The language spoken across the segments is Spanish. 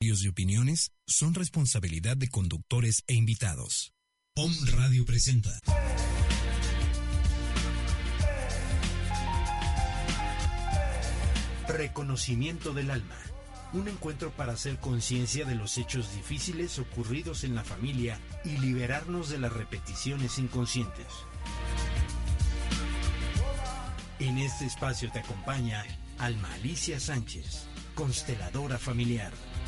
Y opiniones son responsabilidad de conductores e invitados. POM Radio presenta. Reconocimiento del alma. Un encuentro para hacer conciencia de los hechos difíciles ocurridos en la familia y liberarnos de las repeticiones inconscientes. En este espacio te acompaña Alma Alicia Sánchez, consteladora familiar.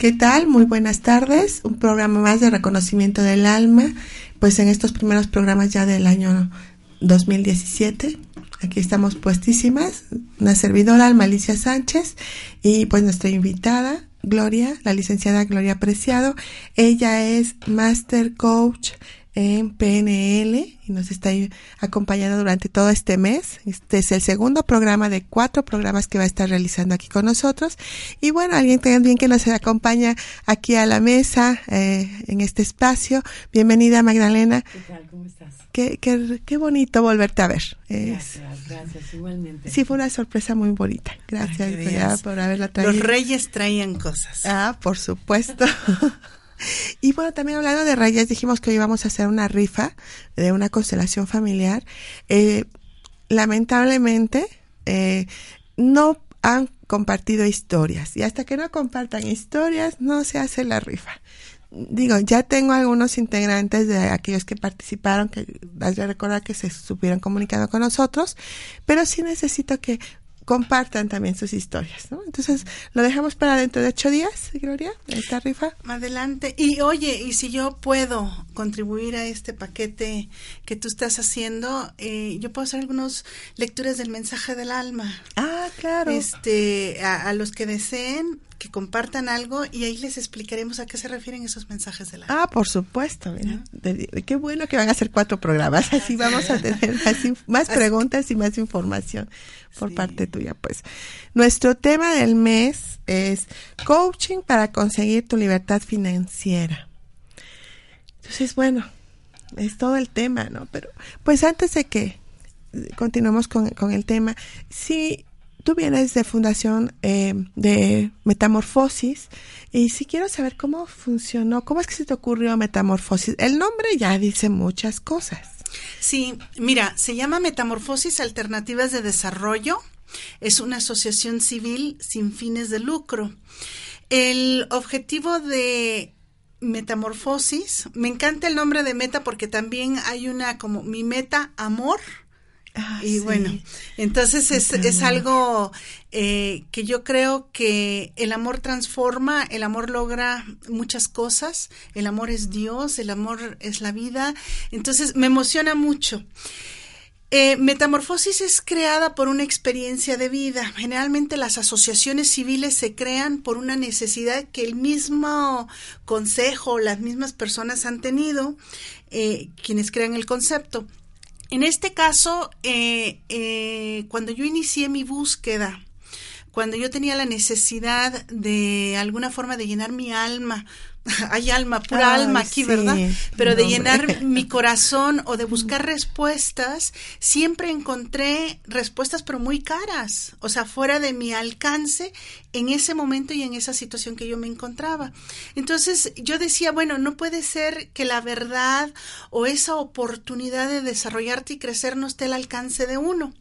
¿Qué tal? Muy buenas tardes. Un programa más de reconocimiento del alma. Pues en estos primeros programas ya del año 2017. Aquí estamos puestísimas. Una servidora, Alma Alicia Sánchez, y pues nuestra invitada, Gloria, la licenciada Gloria Preciado. Ella es Master Coach en PNL y nos está acompañando durante todo este mes. Este es el segundo programa de cuatro programas que va a estar realizando aquí con nosotros. Y bueno, alguien también que nos acompaña aquí a la mesa eh, en este espacio. Bienvenida Magdalena. ¿Qué tal? ¿Cómo estás? Qué, qué, qué bonito volverte a ver. Gracias, gracias, igualmente. Sí, fue una sorpresa muy bonita. Gracias por haberla traído. Los reyes traían cosas. Ah, por supuesto. Y bueno, también hablando de rayas, dijimos que hoy íbamos a hacer una rifa de una constelación familiar. Eh, lamentablemente, eh, no han compartido historias y hasta que no compartan historias no se hace la rifa. Digo, ya tengo algunos integrantes de aquellos que participaron, que hay que recordar que se estuvieron comunicando con nosotros, pero sí necesito que compartan también sus historias, ¿no? Entonces, lo dejamos para dentro de ocho días, Gloria, esta rifa. Adelante. Y oye, y si yo puedo contribuir a este paquete que tú estás haciendo, eh, yo puedo hacer algunas lecturas del mensaje del alma. Ah, claro. Este, a, a los que deseen, que compartan algo y ahí les explicaremos a qué se refieren esos mensajes del alma. Ah, por supuesto. Mira, qué bueno que van a ser cuatro programas. Así vamos a tener más, más preguntas y más información por sí. parte tuya. Pues nuestro tema del mes es coaching para conseguir tu libertad financiera. Entonces, bueno, es todo el tema, ¿no? Pero, pues antes de que continuemos con, con el tema, sí tú vienes de Fundación eh, de Metamorfosis y si quiero saber cómo funcionó, cómo es que se te ocurrió Metamorfosis. El nombre ya dice muchas cosas. Sí, mira, se llama Metamorfosis Alternativas de Desarrollo. Es una asociación civil sin fines de lucro. El objetivo de Metamorfosis, me encanta el nombre de Meta porque también hay una como mi meta amor Ah, y sí. bueno, entonces es, es algo eh, que yo creo que el amor transforma, el amor logra muchas cosas, el amor es Dios, el amor es la vida, entonces me emociona mucho. Eh, Metamorfosis es creada por una experiencia de vida. Generalmente las asociaciones civiles se crean por una necesidad que el mismo consejo, las mismas personas han tenido, eh, quienes crean el concepto. En este caso, eh, eh, cuando yo inicié mi búsqueda, cuando yo tenía la necesidad de alguna forma de llenar mi alma, hay alma, pura Ay, alma aquí, sí. ¿verdad? Pero no, de llenar hombre. mi corazón o de buscar respuestas, siempre encontré respuestas pero muy caras, o sea, fuera de mi alcance en ese momento y en esa situación que yo me encontraba. Entonces yo decía, bueno, no puede ser que la verdad o esa oportunidad de desarrollarte y crecer no esté al alcance de uno.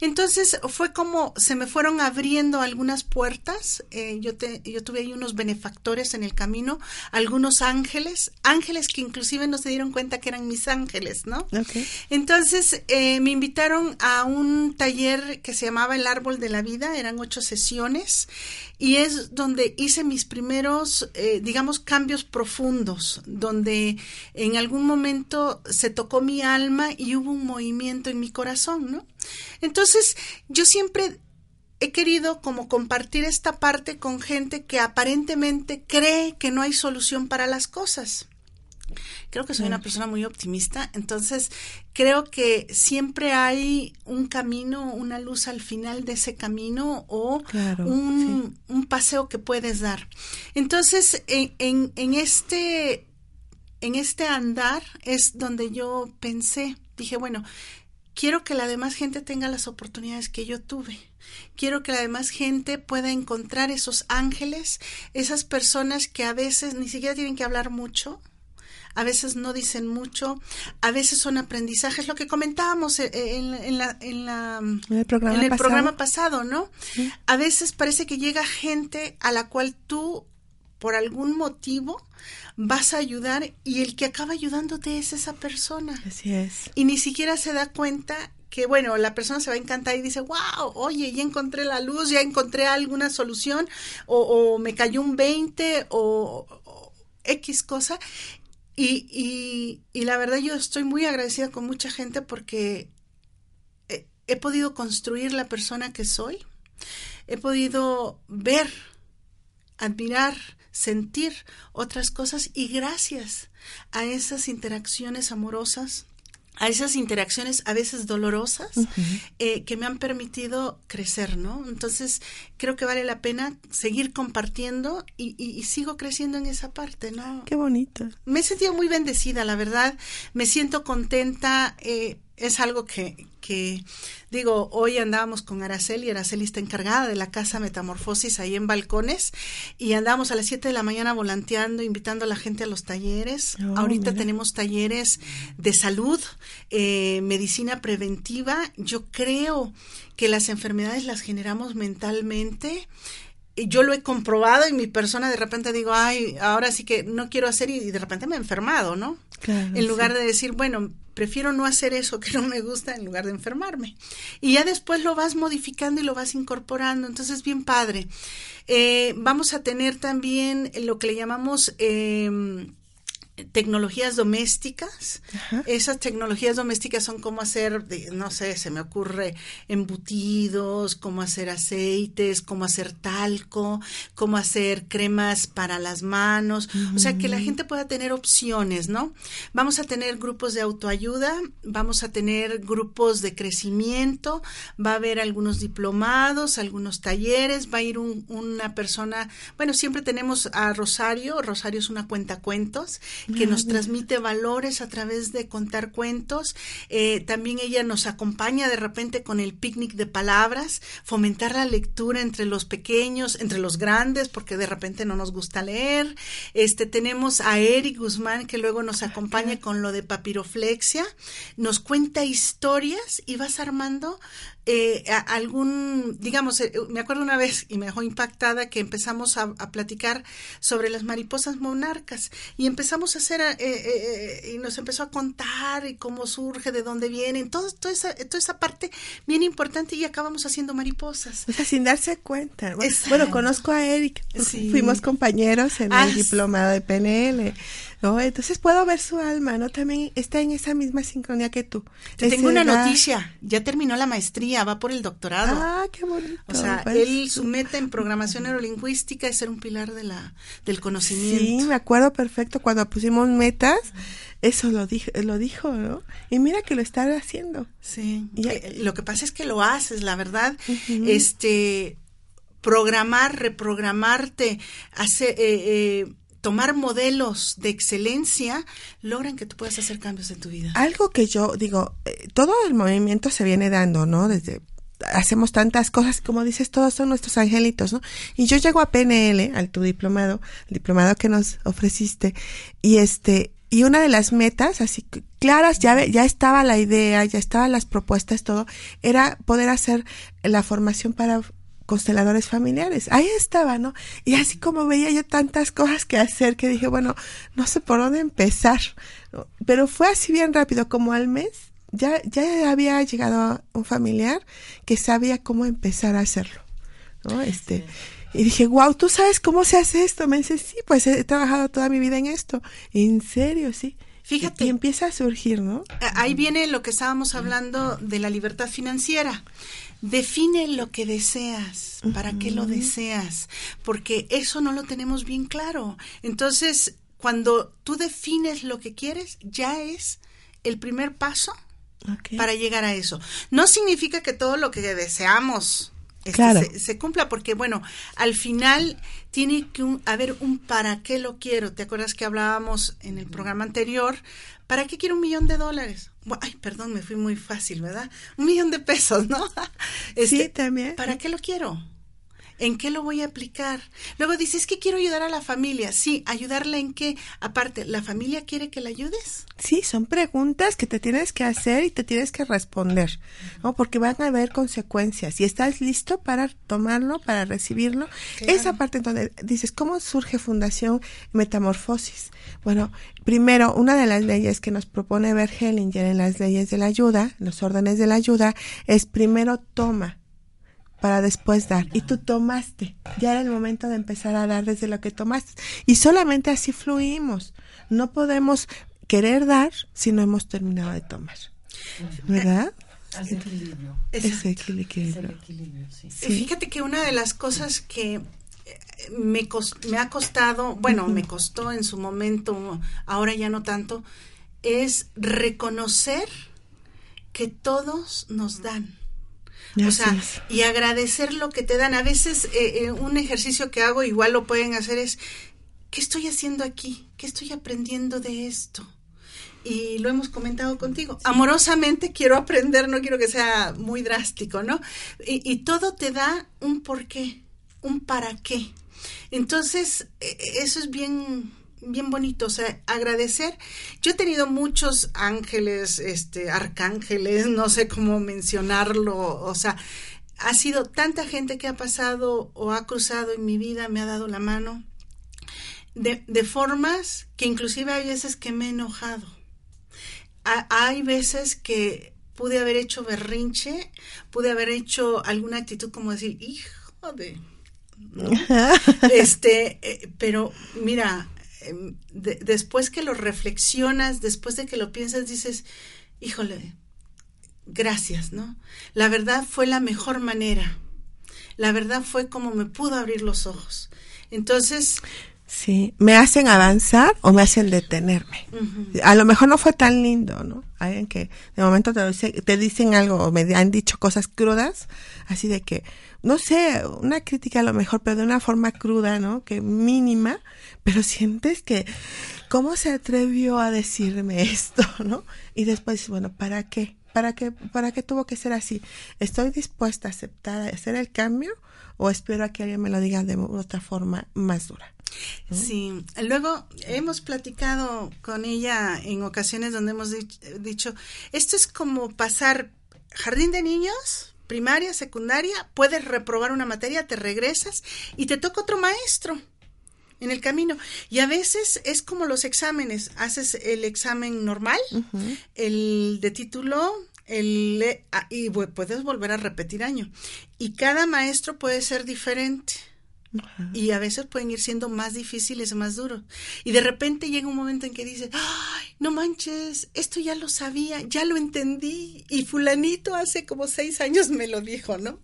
Entonces fue como se me fueron abriendo algunas puertas. Eh, yo, te, yo tuve ahí unos benefactores en el camino algunos ángeles, ángeles que inclusive no se dieron cuenta que eran mis ángeles, ¿no? Okay. Entonces eh, me invitaron a un taller que se llamaba El Árbol de la Vida, eran ocho sesiones y es donde hice mis primeros, eh, digamos, cambios profundos, donde en algún momento se tocó mi alma y hubo un movimiento en mi corazón, ¿no? Entonces yo siempre he querido como compartir esta parte con gente que aparentemente cree que no hay solución para las cosas. Creo que soy una persona muy optimista, entonces creo que siempre hay un camino, una luz al final de ese camino o un, un, paseo que puedes dar. Entonces, en, en, en, este, en este andar es donde yo pensé, dije, bueno, quiero que la demás gente tenga las oportunidades que yo tuve. Quiero que la demás gente pueda encontrar esos ángeles, esas personas que a veces ni siquiera tienen que hablar mucho, a veces no dicen mucho, a veces son aprendizajes, lo que comentábamos eh, eh, en, la, en, la, el, programa, en el pasado? programa pasado, ¿no? A veces parece que llega gente a la cual tú, por algún motivo, vas a ayudar y el que acaba ayudándote es esa persona. Así es. Y ni siquiera se da cuenta que bueno, la persona se va a encantar y dice, wow, oye, ya encontré la luz, ya encontré alguna solución, o, o me cayó un 20, o, o X cosa. Y, y, y, la verdad yo estoy muy agradecida con mucha gente porque he, he podido construir la persona que soy, he podido ver, admirar, sentir otras cosas y gracias a esas interacciones amorosas, a esas interacciones a veces dolorosas uh -huh. eh, que me han permitido crecer, ¿no? Entonces creo que vale la pena seguir compartiendo y, y, y, sigo creciendo en esa parte, ¿no? Qué bonito. Me he sentido muy bendecida, la verdad. Me siento contenta. Eh, es algo que, que, digo, hoy andábamos con Araceli, Araceli está encargada de la casa Metamorfosis ahí en Balcones, y andábamos a las 7 de la mañana volanteando, invitando a la gente a los talleres. Oh, Ahorita mira. tenemos talleres de salud, eh, medicina preventiva. Yo creo que las enfermedades las generamos mentalmente yo lo he comprobado y mi persona de repente digo, ay, ahora sí que no quiero hacer y de repente me he enfermado, ¿no? Claro, en lugar sí. de decir, bueno, prefiero no hacer eso que no me gusta en lugar de enfermarme. Y ya después lo vas modificando y lo vas incorporando, entonces bien padre. Eh, vamos a tener también lo que le llamamos... Eh, tecnologías domésticas. Ajá. Esas tecnologías domésticas son como hacer, no sé, se me ocurre embutidos, cómo hacer aceites, cómo hacer talco, cómo hacer cremas para las manos. Uh -huh. O sea, que la gente pueda tener opciones, ¿no? Vamos a tener grupos de autoayuda, vamos a tener grupos de crecimiento, va a haber algunos diplomados, algunos talleres, va a ir un, una persona, bueno, siempre tenemos a Rosario, Rosario es una cuenta cuentos que nos transmite valores a través de contar cuentos. Eh, también ella nos acompaña de repente con el picnic de palabras, fomentar la lectura entre los pequeños, entre los grandes, porque de repente no nos gusta leer. Este, tenemos a Eric Guzmán que luego nos acompaña okay. con lo de papiroflexia, nos cuenta historias y vas armando eh, algún, digamos, eh, me acuerdo una vez y me dejó impactada que empezamos a, a platicar sobre las mariposas monarcas y empezamos a hacer, eh, eh, y nos empezó a contar y cómo surge, de dónde vienen, todo, toda, esa, toda esa parte bien importante y acabamos haciendo mariposas. O sea, sin darse cuenta. Bueno, bueno conozco a Eric, sí. fuimos compañeros en ah, el diplomado de PNL. ¿No? Entonces puedo ver su alma, ¿no? También está en esa misma sincronía que tú. Te tengo una edad... noticia, ya terminó la maestría, va por el doctorado. Ah, qué bonito. O sea, él, su meta en programación neurolingüística es ser un pilar de la, del conocimiento. Sí, me acuerdo perfecto cuando pusimos metas, eso lo dijo, lo dijo, ¿no? Y mira que lo está haciendo. Sí. Ya, eh, lo que pasa es que lo haces, la verdad. Uh -huh. Este programar, reprogramarte, hacer eh, eh, tomar modelos de excelencia logran que tú puedas hacer cambios en tu vida. Algo que yo digo, eh, todo el movimiento se viene dando, ¿no? Desde hacemos tantas cosas, como dices, todos son nuestros angelitos, ¿no? Y yo llego a PNL, al tu diplomado, el diplomado que nos ofreciste, y este, y una de las metas, así claras, ya, ya estaba la idea, ya estaban las propuestas, todo, era poder hacer la formación para consteladores familiares. Ahí estaba, ¿no? Y así como veía yo tantas cosas que hacer que dije, bueno, no sé por dónde empezar. Pero fue así bien rápido, como al mes, ya, ya había llegado un familiar que sabía cómo empezar a hacerlo, ¿no? Este, y dije, wow, ¿tú sabes cómo se hace esto? Me dice, sí, pues he trabajado toda mi vida en esto. En serio, sí. Fíjate. Y empieza a surgir, ¿no? Ahí viene lo que estábamos hablando de la libertad financiera. Define lo que deseas, para qué lo deseas, porque eso no lo tenemos bien claro. Entonces, cuando tú defines lo que quieres, ya es el primer paso para llegar a eso. No significa que todo lo que deseamos este, se, cumpla, porque bueno, al final tiene que haber un para qué lo quiero. ¿Te acuerdas que hablábamos en el programa anterior? ¿Para qué quiero un millón de dólares? Ay, perdón, me fui muy fácil, ¿verdad? Un millón de pesos, ¿no? sí, este, también. ¿Para qué lo quiero? ¿En qué lo voy a aplicar? Luego dices que quiero ayudar a la familia. Sí, ayudarla en qué? Aparte, ¿la familia quiere que la ayudes? Sí, son preguntas que te tienes que hacer y te tienes que responder, ¿no? Porque van a haber consecuencias. Y estás listo para tomarlo, para recibirlo. Esa parte en donde dices, ¿cómo surge Fundación Metamorfosis? Bueno, primero, una de las leyes que nos propone Bert Hellinger en las leyes de la ayuda, los órdenes de la ayuda, es primero toma para después dar. Y tú tomaste. Ya era el momento de empezar a dar desde lo que tomaste. Y solamente así fluimos. No podemos querer dar si no hemos terminado de tomar. ¿Verdad? Ese equilibrio. Ese equilibrio. Fíjate que una de las cosas que eh, me, me ha costado, bueno, me costó en su momento, ahora ya no tanto, es reconocer que todos nos dan o sea, y agradecer lo que te dan. A veces eh, eh, un ejercicio que hago, igual lo pueden hacer, es, ¿qué estoy haciendo aquí? ¿Qué estoy aprendiendo de esto? y lo hemos comentado contigo. Amorosamente quiero aprender, no quiero que sea muy drástico, ¿no? Y, y, todo te da un porqué, un para qué. Entonces, e, e, eso es bien, bien bonito, o sea, agradecer. Yo he tenido muchos ángeles, este, arcángeles, no sé cómo mencionarlo, o sea, ha sido tanta gente que ha pasado o ha cruzado en mi vida, me ha dado la mano, de, de formas que inclusive hay veces que me he enojado. hay veces que pude haber hecho berrinche, pude haber hecho alguna actitud como decir, hijo de... este, eh, pero mira, Em, después que lo reflexionas, después de que lo piensas, dices, híjole, gracias, ¿no? La verdad fue la mejor manera. La verdad fue como me pudo abrir los ojos. Entonces... Sí, me hacen avanzar o me hacen detenerme. A lo mejor no fue tan lindo, ¿no? Alguien que de momento te, te dicen algo o me han dicho cosas crudas, así de que, no sé, una crítica a lo mejor, pero de una forma cruda, ¿no? Que mínima, pero sientes que, ¿cómo se atrevió a decirme esto, ¿no? Y después, bueno, ¿para qué? ¿Para qué, ¿Para qué tuvo que ser así? ¿Estoy dispuesta a aceptar, a hacer el cambio o espero a que alguien me lo diga de otra forma más dura? Sí, luego hemos platicado con ella en ocasiones donde hemos dicho, esto es como pasar jardín de niños primaria, secundaria, puedes reprobar una materia, te regresas y te toca otro maestro en el camino. Y a veces es como los exámenes, haces el examen normal, el de título, el ah, y puedes volver a repetir año. Y cada maestro puede ser diferente. Y a veces pueden ir siendo más difíciles, más duros. Y de repente llega un momento en que dices, ay, no manches, esto ya lo sabía, ya lo entendí. Y fulanito hace como seis años me lo dijo, ¿no?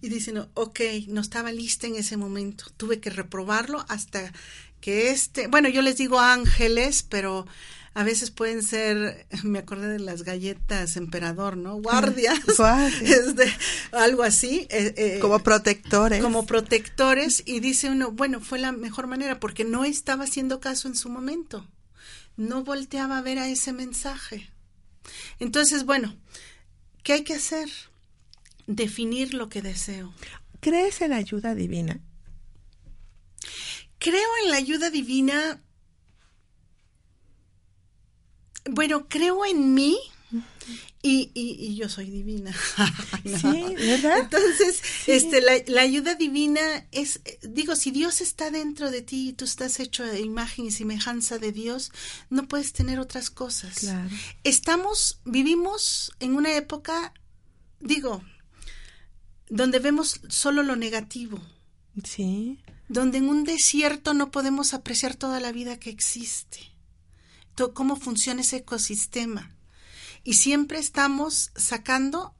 Y dicen, no, ok, no estaba lista en ese momento. Tuve que reprobarlo hasta que este, bueno, yo les digo ángeles, pero a veces pueden ser, me acordé de las galletas emperador, ¿no? Guardias, este, algo así. Eh, eh, como protectores. Como protectores y dice uno, bueno, fue la mejor manera porque no estaba haciendo caso en su momento, no volteaba a ver a ese mensaje. Entonces, bueno, ¿qué hay que hacer? Definir lo que deseo. ¿Crees en la ayuda divina? Creo en la ayuda divina bueno, creo en mí Y, y, yo soy divina. Sí, ¿verdad? Entonces, este, la, la, ayuda divina es, digo, si Dios está dentro de ti y tú estás hecho de imagen y semejanza de Dios, no puedes tener otras cosas. Claro. Estamos, vivimos en una época, digo, donde vemos solo lo negativo. Sí. Donde en un desierto no podemos apreciar toda la vida que existe. Cómo funciona ese ecosistema y siempre estamos sacando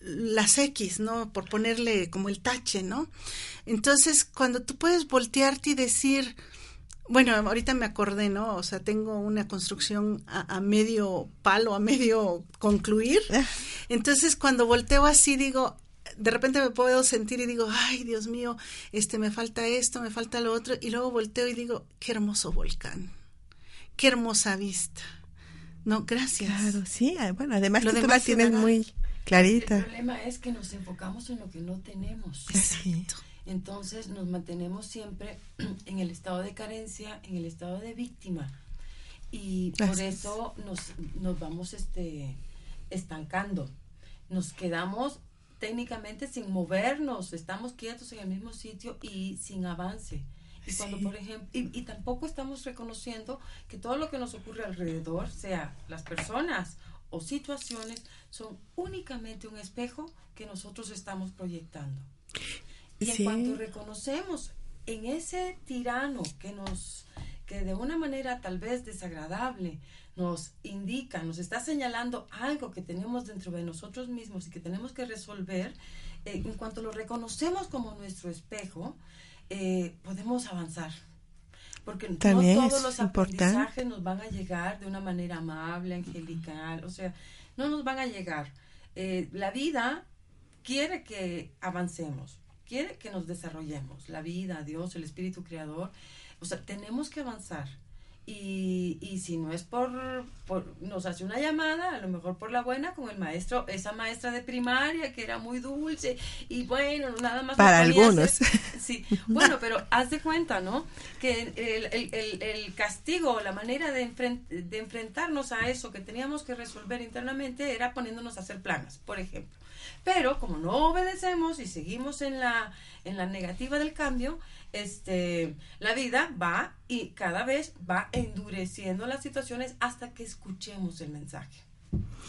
las X, ¿no? Por ponerle como el tache, ¿no? Entonces, cuando tú puedes voltearte y decir, bueno, ahorita me acordé, ¿no? O sea, tengo una construcción a, medio palo, a medio concluir. Ah. Entonces, cuando volteo así, digo, de repente me puedo sentir y digo, ay, Dios mío, este, me falta esto, me falta lo otro. Y luego volteo y digo, qué hermoso volcán, qué hermosa vista no, gracias. Claro, sí, ah, bueno, además tú la tienes muy clarita. El problema es que nos enfocamos en lo que no tenemos. Exacto. Entonces nos mantenemos siempre en el estado de carencia, en el estado de víctima. Y por eso nos, nos vamos este, estancando. Nos quedamos técnicamente sin movernos, estamos quietos en el mismo sitio y sin avance. Y cuando, por ejemplo, y, tampoco estamos reconociendo que todo lo que nos ocurre alrededor, sea las personas o situaciones, son únicamente un espejo que nosotros estamos proyectando. Y en cuanto reconocemos en ese tirano que nos, que de una manera tal vez desagradable nos indica, nos está señalando algo que tenemos dentro de nosotros mismos y que tenemos que resolver, eh, en cuanto lo reconocemos como nuestro espejo, eh, podemos avanzar. Porque no todos los aprendizajes nos van a llegar de una manera amable, angelical, o sea, no nos van a llegar. Eh, la vida quiere que avancemos, quiere que nos desarrollemos. La vida, Dios, el Espíritu Creador, o sea, tenemos que avanzar. Y, y si no es por, por, nos hace una llamada, a lo mejor por la buena, con el maestro, esa maestra de primaria que era muy dulce y bueno, nada más. Para algunos. sí, bueno, pero haz de cuenta, ¿no? Que el, el, el, castigo, la manera de, de enfrentarnos a eso que teníamos que resolver internamente era poniéndonos a hacer planas, por ejemplo. Pero como no obedecemos y seguimos en la, en la negativa del cambio, este, la vida va y cada vez va endureciendo las situaciones hasta que escuchemos el mensaje.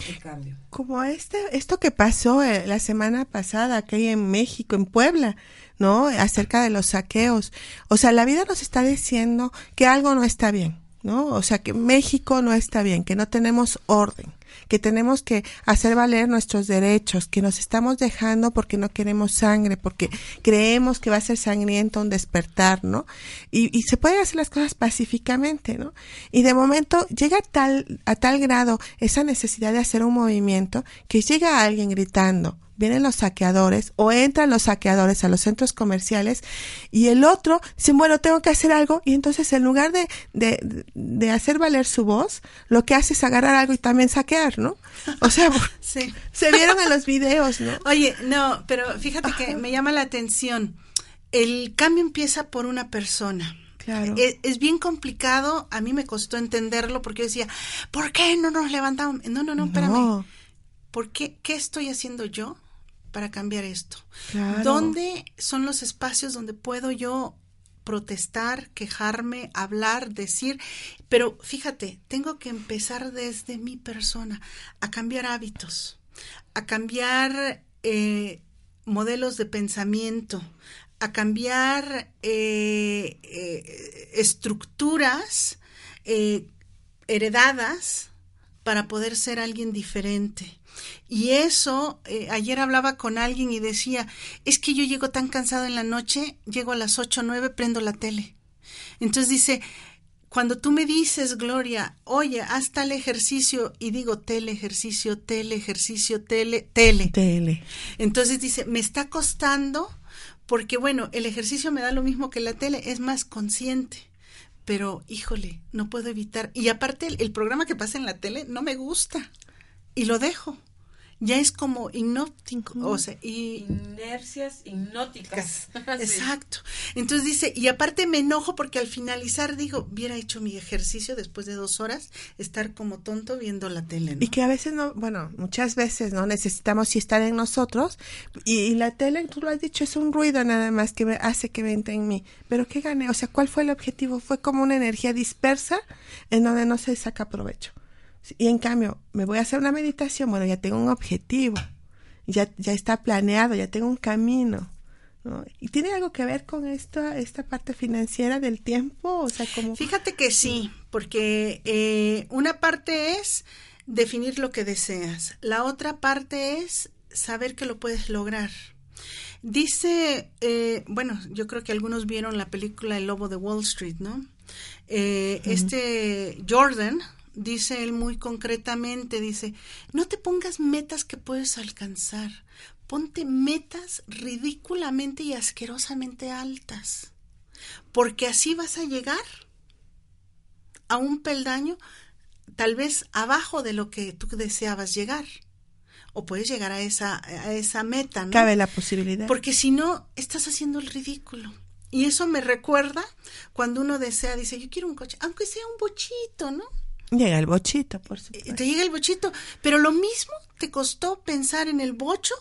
El cambio. Como este, esto que pasó eh, la semana pasada aquí en México, en Puebla, ¿no? Acerca de los saqueos. O sea, la vida nos está diciendo que algo no está bien, ¿no? O sea, que México no está bien, que no tenemos orden que tenemos que hacer valer nuestros derechos, que nos estamos dejando porque no queremos sangre, porque creemos que va a ser sangriento un despertar, ¿no? Y, y se pueden hacer las cosas pacíficamente, ¿no? Y de momento llega tal, a tal grado esa necesidad de hacer un movimiento que llega alguien gritando, vienen los saqueadores o entran los saqueadores a los centros comerciales y el otro dice, bueno, tengo que hacer algo y entonces en lugar de, de, de hacer valer su voz, lo que hace es agarrar algo y también saquear, ¿no? O sea, sí. se vieron en los videos, ¿no? Oye, no, pero fíjate que me llama la atención. El cambio empieza por una persona. Claro. Es, es, bien complicado, a mí me costó entenderlo porque yo decía, ¿por qué no nos levantamos? No, no, no, espérame. ¿Por qué? ¿Qué estoy haciendo yo para cambiar esto? ¿Dónde son los espacios donde puedo yo protestar, quejarme, hablar, decir? Pero fíjate, tengo que empezar desde mi persona a cambiar hábitos, a cambiar eh, modelos de pensamiento, a cambiar eh, eh, estructuras heredadas para poder ser alguien diferente. Y eso, eh, ayer hablaba con alguien y decía, es que yo llego tan cansado en la noche, llego a las ocho o nueve, prendo la tele. Entonces dice, cuando tú me dices, Gloria, oye, haz tal ejercicio y digo tele, ejercicio, tele, ejercicio, tele, tele. Tele. Entonces dice, me está costando porque, bueno, el ejercicio me da lo mismo que la tele, es más consciente. Pero, híjole, no puedo evitar. Y aparte, el programa que pasa en la tele no me gusta. Y lo dejo ya es como hipnótico, o sea, y inercias hipnóticas. Exacto. Entonces dice, y aparte me enojo porque al finalizar digo, hubiera hecho mi ejercicio después de dos horas, estar como tonto viendo la tele. Y que a veces no, bueno, muchas veces no necesitamos si estar en nosotros y, la tele, tú lo has dicho, es un ruido nada más que hace que vente en mí. Pero ¿qué gané? O sea, ¿cuál fue el objetivo? Fue como una energía dispersa en donde no se saca provecho. Y en cambio, me voy a hacer una meditación, bueno, ya tengo un objetivo, ya, ya está planeado, ya tengo un camino. ¿no? ¿Y tiene algo que ver con esto, esta parte financiera del tiempo? O sea, como... Fíjate que sí, porque eh, una parte es definir lo que deseas, la otra parte es saber que lo puedes lograr. Dice, eh, bueno, yo creo que algunos vieron la película El Lobo de Wall Street, ¿no? Eh, Este Jordan, dice él muy concretamente, dice, no te pongas metas que puedes alcanzar, ponte metas ridículamente y asquerosamente altas, porque así vas a llegar a un peldaño tal vez abajo de lo que tú deseabas llegar. O puedes llegar a esa, a esa meta, ¿no? Cabe la posibilidad. Porque si no, estás haciendo el ridículo. Y eso me recuerda cuando uno desea, dice, yo quiero un coche, aunque sea un bochito, ¿no? Llega el bochito, por supuesto. Te llega el bochito, pero lo mismo te costó pensar en el bocho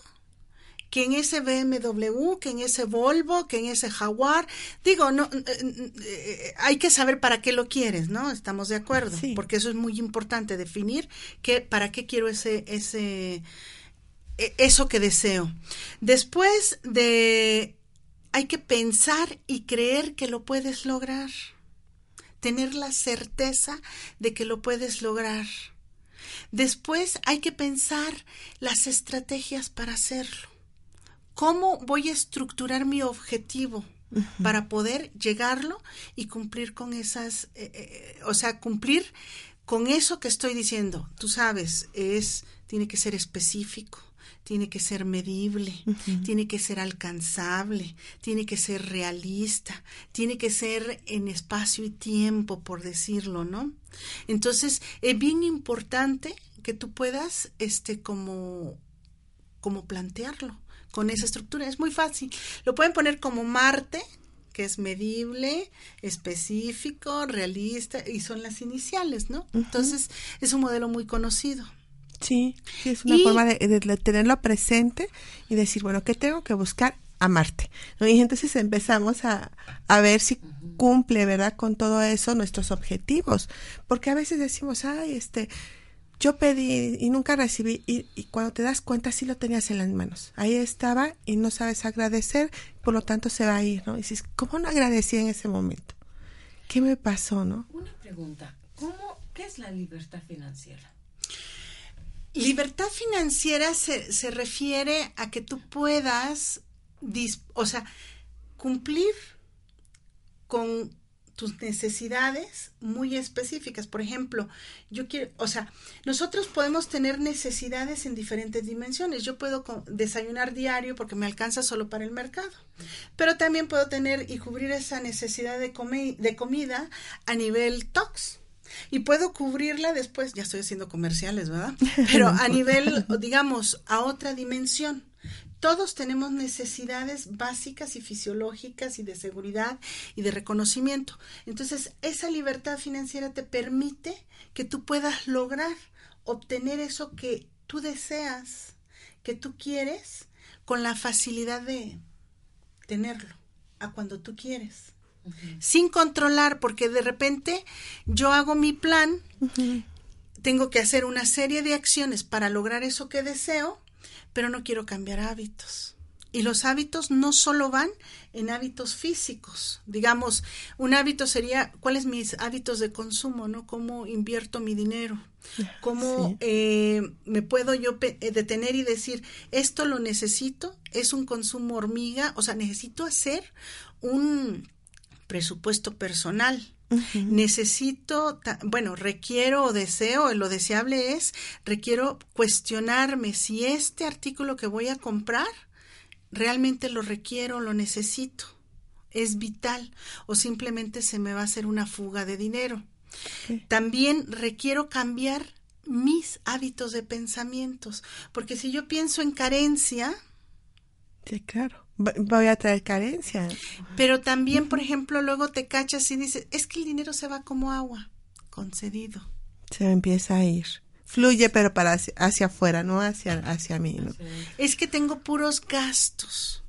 que en ese BMW, que en ese Volvo, que en ese Jaguar. Digo, no, eh, eh, eh, hay que saber para qué lo quieres, ¿no? Estamos de acuerdo, porque eso es muy importante definir que para qué quiero ese ese e, eso que deseo. Después de hay que pensar y creer que lo puedes lograr tener la certeza de que lo puedes lograr. Después hay que pensar las estrategias para hacerlo. ¿Cómo voy a estructurar mi objetivo para poder llegarlo y cumplir con esas, eh, eh, o sea, cumplir con eso que estoy diciendo? Tú sabes, es, tiene que ser específico, tiene que ser medible, tiene que ser alcanzable, tiene que ser realista, tiene que ser en espacio y tiempo, por decirlo, ¿no? Entonces, es bien importante que tú puedas, este, como, como plantearlo con esa estructura. Es muy fácil. Lo pueden poner como Marte, que es medible, específico, realista, y son las iniciales, ¿no? Entonces, es un modelo muy conocido. Sí, es una forma de, tenerlo presente y decir, bueno, ¿qué tengo que buscar? Amarte. ¿no? Y entonces empezamos a, a ver si cumple, ¿verdad? Con todo eso nuestros objetivos. Porque a veces decimos, ay, este, yo pedí y nunca recibí y, y, cuando te das cuenta sí lo tenías en las manos. Ahí estaba y no sabes agradecer, por lo tanto se va a ir, ¿no? Y dices, ¿cómo no agradecí en ese momento? ¿Qué me pasó, no? Una pregunta, ¿cómo, ¿qué es la libertad financiera? Libertad financiera se, se refiere a que tú puedas, o sea, cumplir con tus necesidades muy específicas. Por ejemplo, yo quiero, o sea, nosotros podemos tener necesidades en diferentes dimensiones. Yo puedo desayunar diario porque me alcanza solo para el mercado, pero también puedo tener y cubrir esa necesidad de, de comida a nivel TOX. Y puedo cubrirla después, ya estoy haciendo comerciales, ¿verdad? Pero a nivel, digamos, a otra dimensión. Todos tenemos necesidades básicas y fisiológicas y de seguridad y de reconocimiento. Entonces, esa libertad financiera te permite que tú puedas lograr obtener eso que tú deseas, que tú quieres, con la facilidad de tenerlo a cuando tú quieres sin controlar, porque de repente yo hago mi plan, tengo que hacer una serie de acciones para lograr eso que deseo, pero no quiero cambiar hábitos. Y los hábitos no solo van en hábitos físicos. Digamos, un hábito sería cuáles mis hábitos de consumo, ¿no? ¿Cómo invierto mi dinero? ¿Cómo eh, me puedo yo eh, detener y decir, esto lo necesito? ¿Es un consumo hormiga? O sea, necesito hacer un, presupuesto personal. Necesito, bueno, requiero o deseo, lo deseable es, requiero cuestionarme si este artículo que voy a comprar realmente lo requiero, lo necesito, es vital o simplemente se me va a hacer una fuga de dinero. También requiero cambiar mis hábitos de pensamientos. Porque si yo pienso en carencia... Sí, claro. Voy a traer carencia. Pero también, por ejemplo, luego te cachas y dices, es que el dinero se va como agua, concedido. Se empieza a ir. Fluye, pero para hacia, afuera, no hacia, hacia mí. Es que tengo puros gastos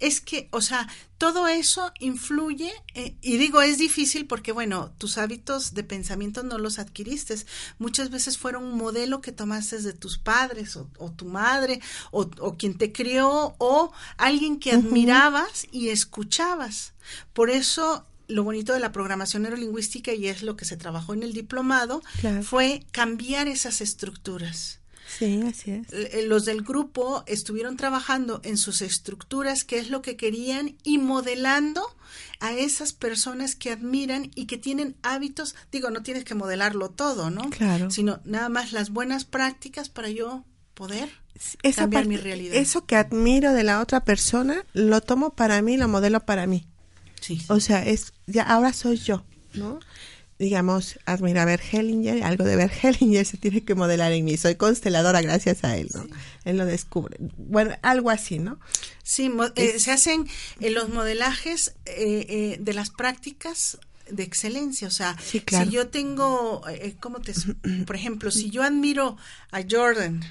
es que, o sea, todo eso influye, eh, y digo, es difícil porque, bueno, tus hábitos de pensamiento no los adquiriste. Muchas veces fueron un modelo que tomaste de tus padres o, tu madre o, quien te crió o alguien que admirabas y escuchabas. Por eso lo bonito de la programación neurolingüística, y es lo que se trabajó en el diplomado, fue cambiar esas estructuras. Sí, así es. Eh, los del grupo estuvieron trabajando en sus estructuras, qué es lo que querían y modelando a esas personas que admiran y que tienen hábitos, digo, no tienes que modelarlo todo, ¿no? Claro. Sino nada más las buenas prácticas para yo poder cambiar mi realidad. Eso que admiro de la otra persona, lo tomo para mí, lo modelo para mí. Sí. O sea, es ya ahora soy yo, ¿no? Digamos, admira a Hellinger, algo de Hellinger se tiene que modelar en mí. Soy consteladora gracias a él, ¿no? Él lo descubre. Bueno, algo así, ¿no? Sí, eh, se hacen eh, los modelajes eh, de las prácticas de excelencia. O sea, si yo tengo, ¿cómo te, por ejemplo, si yo admiro a Jordan,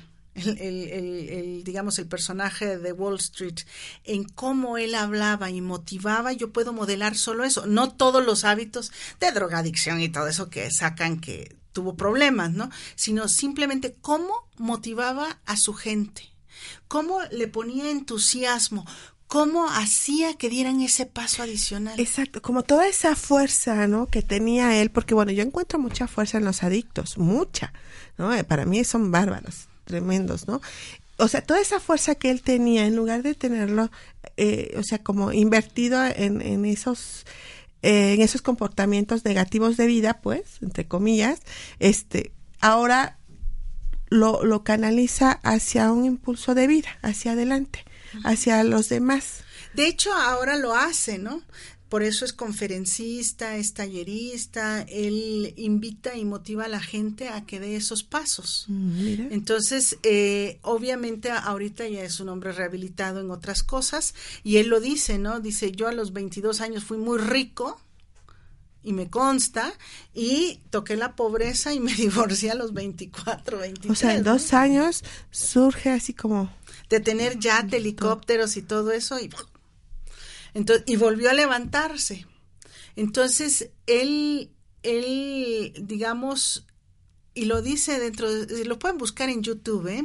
el, digamos, el personaje de Wall Street, en cómo él hablaba y motivaba, yo puedo modelar solo eso, no todos los hábitos de drogadicción y todo eso que sacan que tuvo problemas, ¿no? Sino simplemente cómo motivaba a su gente, cómo le ponía entusiasmo, cómo hacía que dieran ese paso adicional. Exacto, como toda esa fuerza, ¿no? Que tenía él, porque bueno, yo encuentro mucha fuerza en los adictos, mucha, ¿no? Eh, para mí son bárbaros tremendos, ¿no? O sea, toda esa fuerza que él tenía, en lugar de tenerlo, eh, o sea, como invertido en, en esos eh, en esos comportamientos negativos de vida, pues, entre comillas, este, ahora lo, lo canaliza hacia un impulso de vida, hacia adelante, hacia los demás. De hecho, ahora lo hace, ¿no? Por eso es conferencista, es tallerista, él invita y motiva a la gente a que dé esos pasos. Mm, Entonces, eh, obviamente ahorita ya es un hombre rehabilitado en otras cosas y él lo dice, ¿no? Dice, yo a los 22 años fui muy rico y me consta, y toqué la pobreza y me divorcié a los 24, 23. O sea, en dos años surge así como... De tener ya helicópteros y todo eso y entonces, y volvió a levantarse. Entonces, él, él, digamos, y lo dice dentro, de, lo pueden buscar en YouTube, ¿eh?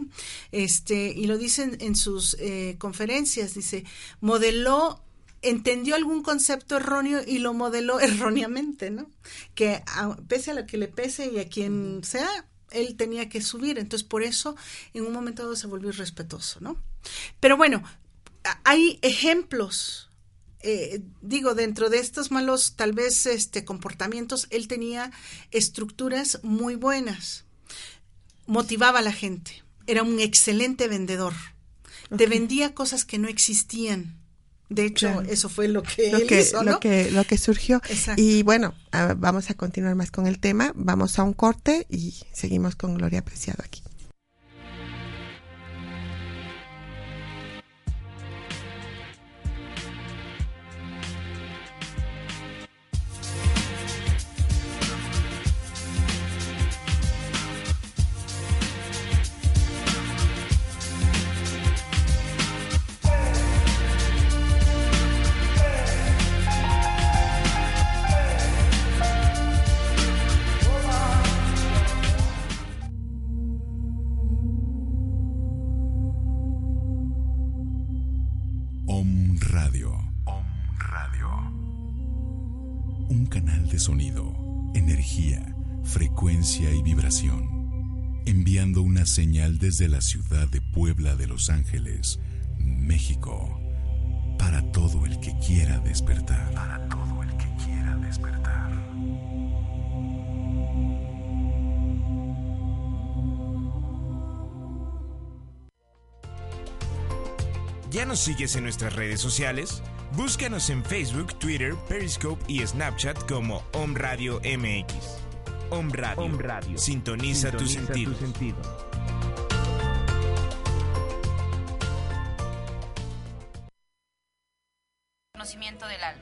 este, y lo dicen en sus eh, conferencias, dice, modeló entendió algún concepto erróneo y lo modeló erróneamente, ¿no? Que pese a lo que le pese y a quien sea, él tenía que subir. Entonces, por eso, en un momento dado se volvió irrespetuoso, ¿no? Pero bueno, hay ejemplos eh, digo, dentro de estos malos, tal vez, este, comportamientos, él tenía estructuras muy buenas. Motivaba a la gente. Era un excelente vendedor. Te vendía cosas que no existían. De hecho, eso fue lo que lo él que, hizo, lo que lo que surgió. Y bueno, vamos a continuar más con el tema. Vamos a un corte y seguimos con Gloria Preciado aquí. Una señal desde la ciudad de Puebla de Los Ángeles, México, para todo el que quiera despertar. Para todo el que quiera despertar. ¿Ya nos sigues en nuestras redes sociales? Búscanos en Facebook, Twitter, Periscope y Snapchat como Om Radio MX. Om Radio. Sintoniza, tu sentido.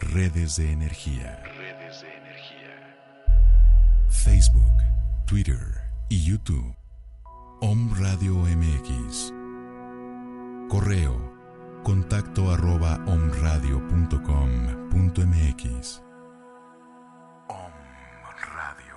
Redes de energía. Redes de energía. Facebook, Twitter y YouTube. Om Radio MX. Correo. Contacto arroba omradio.com.mx. Om Radio.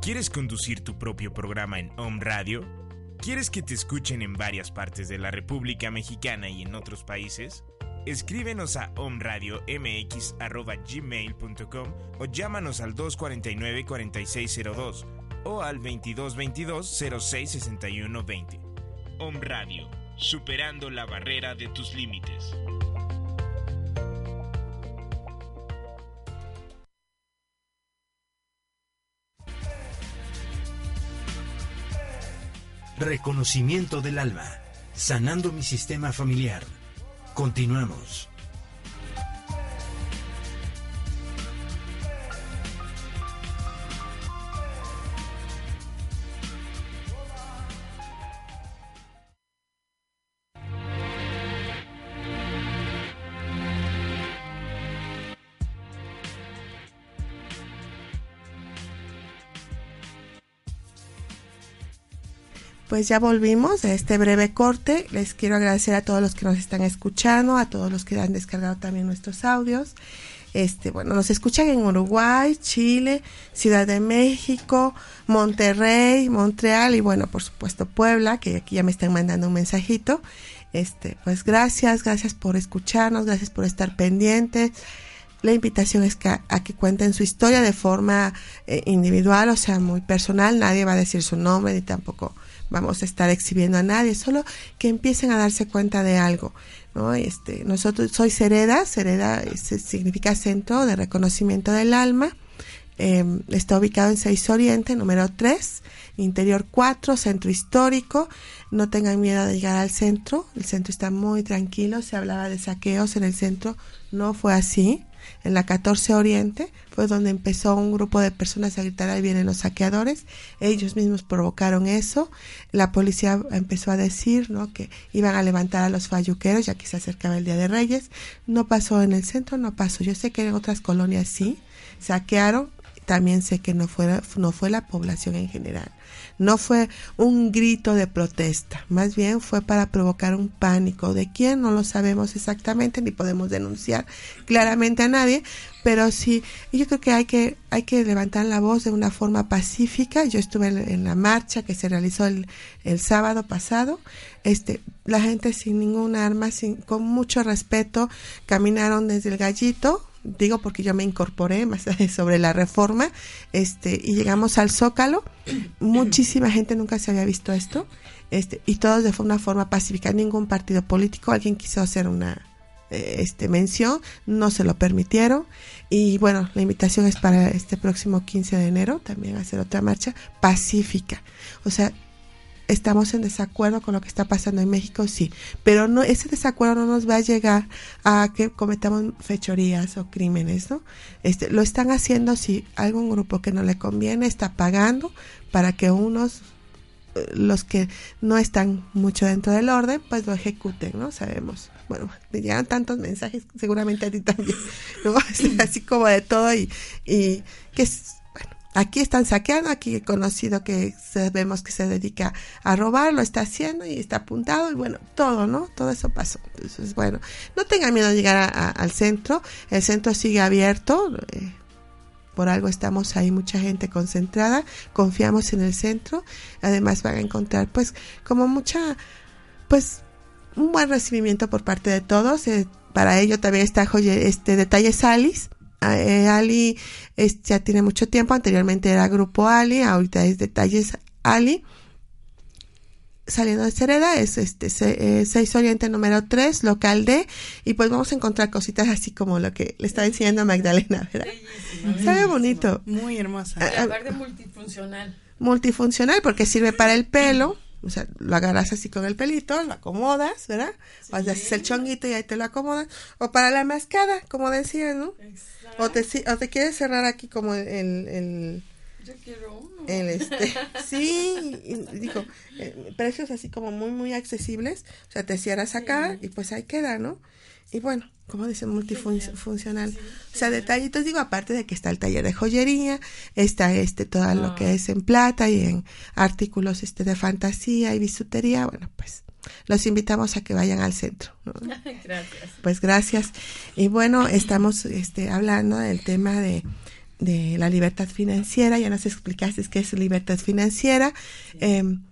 ¿Quieres conducir tu propio programa en Om Radio? ¿Quieres que te escuchen en varias partes de la República Mexicana y en otros países? Escríbenos a omradiomx.gmail.com o llámanos al 249-4602 o al 2222-066120. Om Radio, superando la barrera de tus límites. Reconocimiento del alma. Sanando mi sistema familiar. Continuamos. Pues ya volvimos a este breve corte. Les quiero agradecer a todos los que nos están escuchando, a todos los que han descargado también nuestros audios. Este, bueno, nos escuchan en Uruguay, Chile, Ciudad de México, Monterrey, Montreal y bueno, por supuesto Puebla, que aquí ya me están mandando un mensajito. Este, pues gracias, gracias por escucharnos, gracias por estar pendientes. La invitación es que, a que cuenten su historia de forma eh, individual, o sea, muy personal. Nadie va a decir su nombre ni tampoco vamos a estar exhibiendo a nadie, solo que empiecen a darse cuenta de algo. ¿no? Este, nosotros, soy Sereda, Sereda significa Centro de Reconocimiento del Alma. Em, está ubicado en 6 Oriente, número 3, Interior 4, Centro Histórico. No tengan miedo de llegar al centro, el centro está muy tranquilo, se hablaba de saqueos en el centro, no fue así en la 14 Oriente, fue donde empezó un grupo de personas a gritar ahí vienen los saqueadores. Ellos mismos provocaron eso. La policía empezó a decir ¿no? que iban a levantar a los falluqueros ya que se acercaba el Día de Reyes. No pasó en el centro, no pasó. Yo sé que en otras colonias sí, saquearon. También sé que no fue, no fue la población en general. No fue un grito de protesta, más bien fue para provocar un pánico. ¿De quién? No lo sabemos exactamente ni podemos denunciar claramente a nadie, pero sí, yo creo que hay que, hay que levantar la voz de una forma pacífica. Yo estuve en, la marcha que se realizó el, el, sábado pasado. Este, la gente sin ningún arma, sin, con mucho respeto, caminaron desde el gallito digo porque yo me incorporé más sobre la reforma, este, y llegamos al Zócalo, muchísima gente nunca se había visto esto, este, y todos de una forma pacífica, ningún partido político, alguien quiso hacer una eh, este mención, no se lo permitieron, y bueno, la invitación es para este próximo 15 de enero también hacer otra marcha pacífica. O sea, estamos en desacuerdo con lo que está pasando en México, sí, pero no ese desacuerdo no nos va a llegar a que cometamos fechorías o crímenes, ¿no? Este, lo están haciendo si algún grupo que no le conviene está pagando para que unos eh, los que no están mucho dentro del orden, pues lo ejecuten, ¿no? Sabemos. Bueno, me llegan tantos mensajes, seguramente a ti también, ¿no? Así como de todo y, y que Aquí están saqueando, aquí he conocido que sabemos que se dedica a robar, lo está haciendo y está apuntado y bueno, todo, ¿no? Todo eso pasó. Entonces, bueno, no tengan miedo de llegar al centro, el centro sigue abierto. Eh, por algo estamos ahí mucha gente concentrada, confiamos en el centro, además van a encontrar pues como mucha, pues un buen recibimiento por parte de todos, eh, para ello también está este Detalles Alice, ah, eh, Ali ya tiene mucho tiempo, anteriormente era Grupo Ali, ahorita es Detalles Ali saliendo de Cereda, es este 6 eh, Oriente número 3, local D, y pues vamos a encontrar cositas así como lo que le estaba enseñando a Magdalena, ¿verdad? Sabe bonito. Muy hermosa. Ah, aparte multifuncional. Multifuncional porque sirve para el pelo, o sea, lo agarras así con el pelito, lo acomodas, ¿verdad? O haces el chonguito y ahí te lo acomodas. O para la mascada, como decía, ¿no? O te, o te quieres cerrar aquí como el, el yo quiero uno. El este, sí, dijo, eh, precios así como muy, muy accesibles. O sea, te cierras acá y pues ahí queda, ¿no? Y bueno, como dice, multifuncional. o sea, detallitos, digo, aparte de que está el taller de joyería, está este, todo lo que ah. es en plata y en artículos este de fantasía y bisutería, bueno, pues los invitamos a que vayan al centro. gracias. Pues gracias. Y bueno, estamos este, hablando del tema de de la libertad financiera, ya nos explicaste qué es libertad financiera. Em,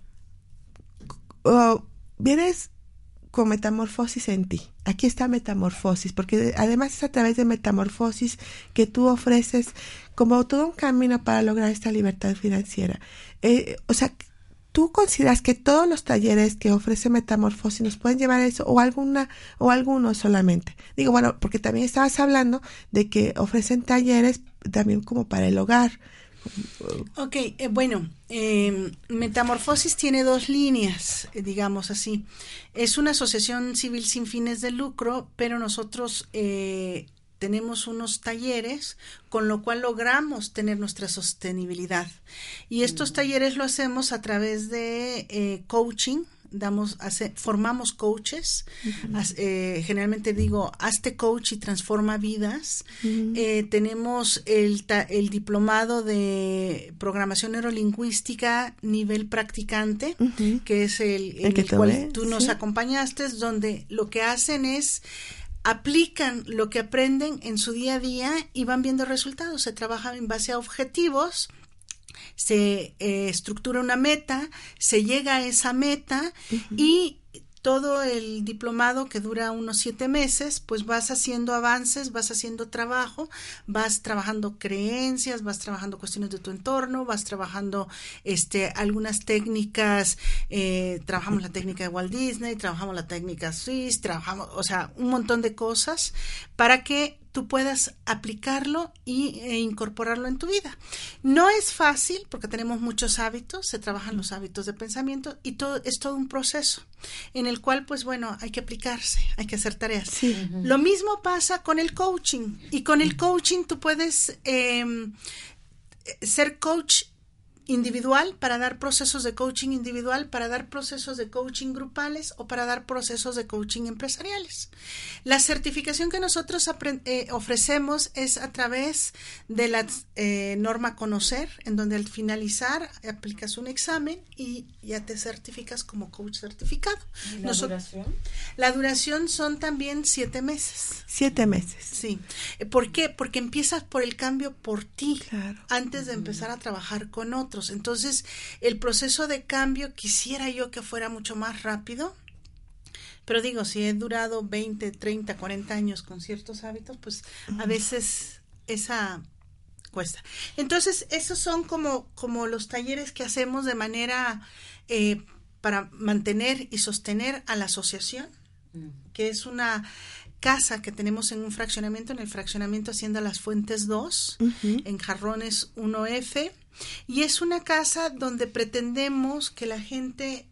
vienes con metamorfosis en ti. Aquí está metamorfosis, porque además es a través de metamorfosis que tú ofreces como todo un camino para lograr esta libertad financiera. Eh, o sea, ¿Tú consideras que todos los talleres que ofrece Metamorfosis nos pueden llevar a eso o alguna o algunos solamente? Digo, bueno, porque también estabas hablando de que ofrecen talleres también como para el hogar. Ok, eh, bueno, eh, Metamorfosis tiene dos líneas, eh, digamos así. Es una asociación civil sin fines de lucro, pero nosotros tenemos unos talleres con lo cual logramos tener nuestra sostenibilidad. Y estos mm. talleres lo hacemos a través de eh, coaching, damos, hace, formamos coaches. Eh, generalmente digo, hazte coach y transforma vidas. Eh, tenemos el, el, diplomado de programación neurolingüística nivel practicante, que es el, el, cual tú nos acompañaste, donde lo que hacen es aplican lo que aprenden en su día a día y van viendo resultados. Se trabaja en base a objetivos, se eh, estructura una meta, se llega a esa meta y todo el diplomado que dura unos siete meses, pues vas haciendo avances, vas haciendo trabajo, vas trabajando creencias, vas trabajando cuestiones de tu entorno, vas trabajando este, algunas técnicas, eh, trabajamos la técnica de Walt Disney, trabajamos la técnica Swiss, trabajamos, o sea, un montón de cosas para que tú puedas aplicarlo y, e incorporarlo en tu vida. No es fácil porque tenemos muchos hábitos, se trabajan los hábitos de pensamiento y todo es todo un proceso en el cual, pues bueno, hay que aplicarse, hay que hacer tareas. Lo mismo pasa con el coaching y con el coaching tú puedes em, ser coach individual para dar procesos de coaching individual, para dar procesos de coaching grupales o para dar procesos de coaching empresariales. La certificación que nosotros eh, ofrecemos es a través de la eh, norma Conocer, en donde al finalizar aplicas un examen y ya te certificas como coach certificado. la duración? La duración son también siete meses. Siete meses. Sí. ¿Por qué? Porque empiezas por el cambio por ti antes de empezar a trabajar con otros. Entonces, el proceso de cambio quisiera yo que fuera mucho más rápido. Pero digo, si he durado 20, 30, 40 años con ciertos hábitos, pues a veces esa cuesta. Entonces, esos son como, como los talleres que hacemos de manera eh, para mantener y sostener a la asociación, que es una casa que tenemos en un fraccionamiento, en el fraccionamiento Hacienda Las Fuentes 2, en Jarrones 1F. Y es una casa donde pretendemos que la gente